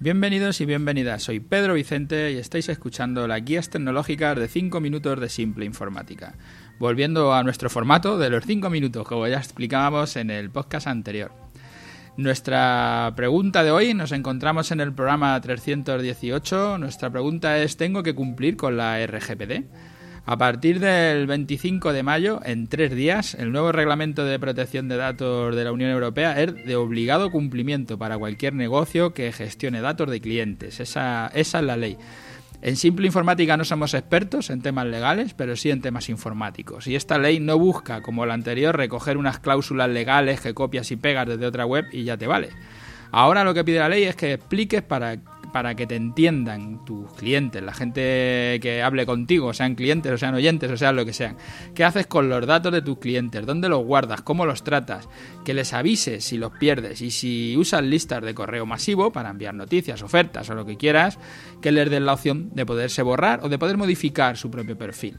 Bienvenidos y bienvenidas, soy Pedro Vicente y estáis escuchando las guías tecnológicas de 5 minutos de simple informática. Volviendo a nuestro formato de los 5 minutos, como ya explicábamos en el podcast anterior. Nuestra pregunta de hoy, nos encontramos en el programa 318, nuestra pregunta es ¿tengo que cumplir con la RGPD? A partir del 25 de mayo, en tres días, el nuevo reglamento de protección de datos de la Unión Europea es de obligado cumplimiento para cualquier negocio que gestione datos de clientes. Esa, es la ley. En simple informática no somos expertos en temas legales, pero sí en temas informáticos. Y esta ley no busca, como la anterior, recoger unas cláusulas legales que copias y pegas desde otra web y ya te vale. Ahora lo que pide la ley es que expliques para para que te entiendan tus clientes, la gente que hable contigo, sean clientes o sean oyentes o sean lo que sean. ¿Qué haces con los datos de tus clientes? ¿Dónde los guardas? ¿Cómo los tratas? Que les avises si los pierdes y si usas listas de correo masivo para enviar noticias, ofertas o lo que quieras, que les den la opción de poderse borrar o de poder modificar su propio perfil.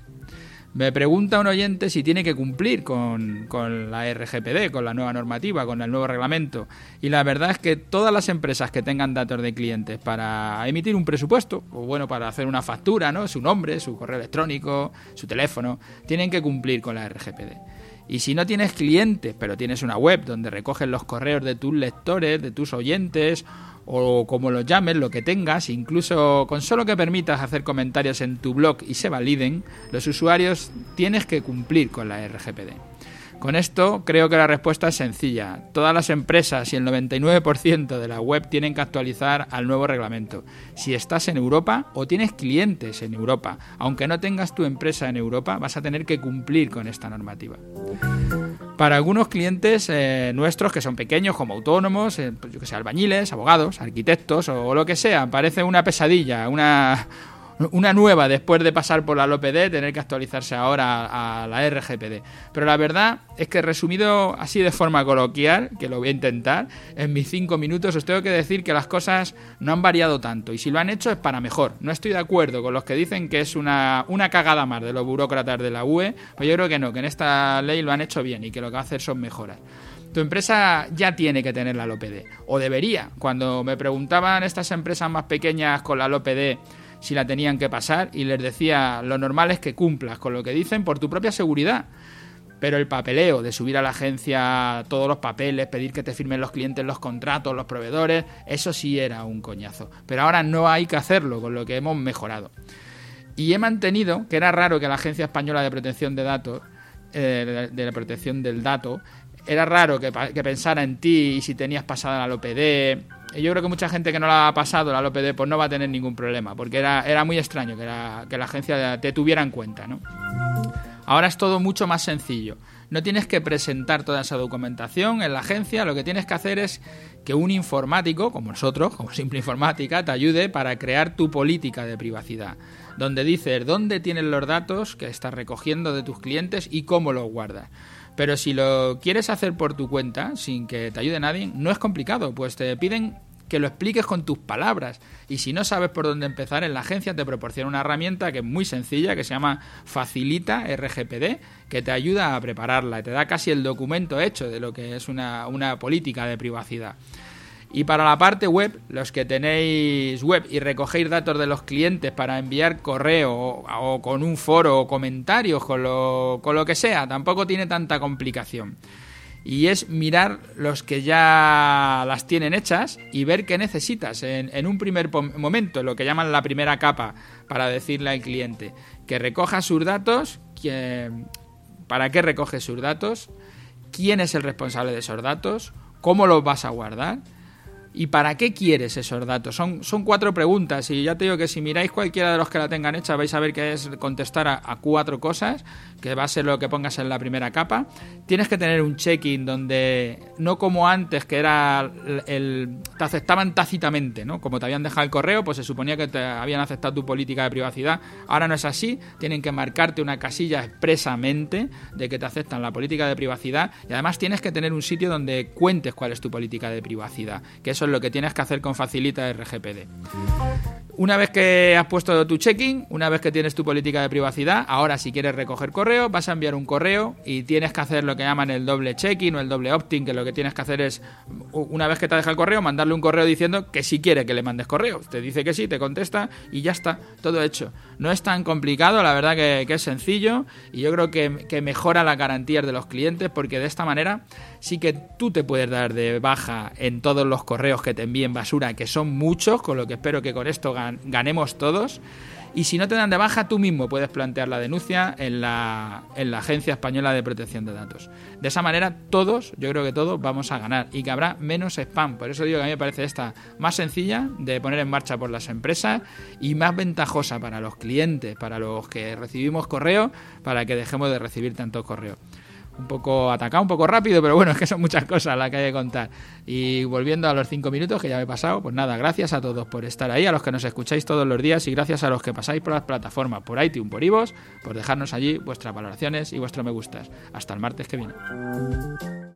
Me pregunta un oyente si tiene que cumplir con, la RGPD, con la nueva normativa, con el nuevo reglamento. Y la verdad es que todas las empresas que tengan datos de clientes para emitir un presupuesto, o bueno, para hacer una factura, ¿no? Su nombre, su correo electrónico, su teléfono, tienen que cumplir con la RGPD. Y si no tienes clientes, pero tienes una web donde recoges los correos de tus lectores, de tus oyentes, o como lo llames, lo que tengas, incluso con solo que permitas hacer comentarios en tu blog y se validen, los usuarios tienes que cumplir con la RGPD. Con esto creo que la respuesta es sencilla. Todas las empresas y el 99% de la web tienen que actualizar al nuevo reglamento. Si estás en Europa o tienes clientes en Europa, aunque no tengas tu empresa en Europa, vas a tener que cumplir con esta normativa. Para algunos clientes eh, nuestros que son pequeños, como autónomos, eh, pues yo que sé, albañiles, abogados, arquitectos o, lo que sea, parece una pesadilla, una, una nueva después de pasar por la LOPD, tener que actualizarse ahora a la RGPD. Pero la verdad es que resumido así de forma coloquial, que lo voy a intentar, en mis cinco minutos os tengo que decir que las cosas no han variado tanto y si lo han hecho es para mejor. No estoy de acuerdo con los que dicen que es una, una cagada más de los burócratas de la UE, pues yo creo que no, que en esta ley lo han hecho bien y que lo que va a hacer son mejoras. Tu empresa ya tiene que tener la LOPD, o debería. Cuando me preguntaban estas empresas más pequeñas con la LOPD si la tenían que pasar y les decía lo normal es que cumplas con lo que dicen por tu propia seguridad. Pero el papeleo de subir a la agencia todos los papeles, pedir que te firmen los clientes los contratos, los proveedores, eso sí era un coñazo. Pero ahora no hay que hacerlo, con lo que hemos mejorado. Y he mantenido que era raro que la Agencia Española de Protección de Datos, eh, de la protección del dato, era raro que, que, pensara en ti y si tenías pasada la OPD, yo creo que mucha gente que no la ha pasado la LOPD pues no va a tener ningún problema, porque era, era muy extraño que, que la agencia te tuviera en cuenta, ¿no? Ahora es todo mucho más sencillo. No tienes que presentar toda esa documentación en la agencia, lo que tienes que hacer es que un informático, como nosotros, como Simple Informática, te ayude para crear tu política de privacidad, donde dices dónde tienes los datos que estás recogiendo de tus clientes y cómo los guardas. Pero si lo quieres hacer por tu cuenta, sin que te ayude nadie, no es complicado, pues te piden que lo expliques con tus palabras. Y si no sabes por dónde empezar, en la agencia te proporciona una herramienta que es muy sencilla, que se llama Facilita RGPD, que te ayuda a prepararla te da casi el documento hecho de lo que es una, una política de privacidad. Y para la parte web, los que tenéis web y recogéis datos de los clientes para enviar correo o, con un foro o comentarios, con lo, con lo que sea, tampoco tiene tanta complicación. Y es mirar los que ya las tienen hechas y ver qué necesitas en, un primer momento, lo que llaman la primera capa, para decirle al cliente que recoja sus datos, para qué recoge sus datos, quién es el responsable de esos datos, cómo los vas a guardar ¿Y para qué quieres esos datos? Son, son cuatro preguntas y ya te digo que si miráis cualquiera de los que la tengan hecha vais a ver que es contestar a, cuatro cosas, que va a ser lo que pongas en la primera capa. Tienes que tener un check-in donde, no como antes, que era el, te aceptaban tácitamente, ¿no? Como te habían dejado el correo, pues se suponía que te habían aceptado tu política de privacidad. Ahora no es así, tienen que marcarte una casilla expresamente de que te aceptan la política de privacidad y además tienes que tener un sitio donde cuentes cuál es tu política de privacidad, que es eso lo que tienes que hacer con Facilita RGPD. Una vez que has puesto tu checking, una vez que tienes tu política de privacidad, ahora si quieres recoger correo, vas a enviar un correo y tienes que hacer lo que llaman el doble checking o el doble opt-in, que lo que tienes que hacer es, una vez que te deja el correo, mandarle un correo diciendo que si quiere que le mandes correo. Te dice que sí, te contesta y ya está, todo hecho. No es tan complicado, la verdad que, es sencillo y yo creo que mejora las garantías de los clientes porque de esta manera sí que tú te puedes dar de baja en todos los correos que te envíen basura, que son muchos, con lo que espero que con esto ganemos todos. Y si no te dan de baja, tú mismo puedes plantear la denuncia en la, en la Agencia Española de Protección de Datos. De esa manera, todos, yo creo que todos, vamos a ganar y que habrá menos spam. Por eso digo que a mí me parece esta más sencilla de poner en marcha por las empresas y más ventajosa para los clientes, para los que recibimos correo, para que dejemos de recibir tantos correos un poco atacado, un poco rápido, pero bueno, es que son muchas cosas las que hay que contar. Y volviendo a los cinco minutos que ya me he pasado, pues nada, gracias a todos por estar ahí, a los que nos escucháis todos los días y gracias a los que pasáis por las plataformas, por iTunes, por iVoox, por dejarnos allí vuestras valoraciones y vuestros me gustas. Hasta el martes que viene.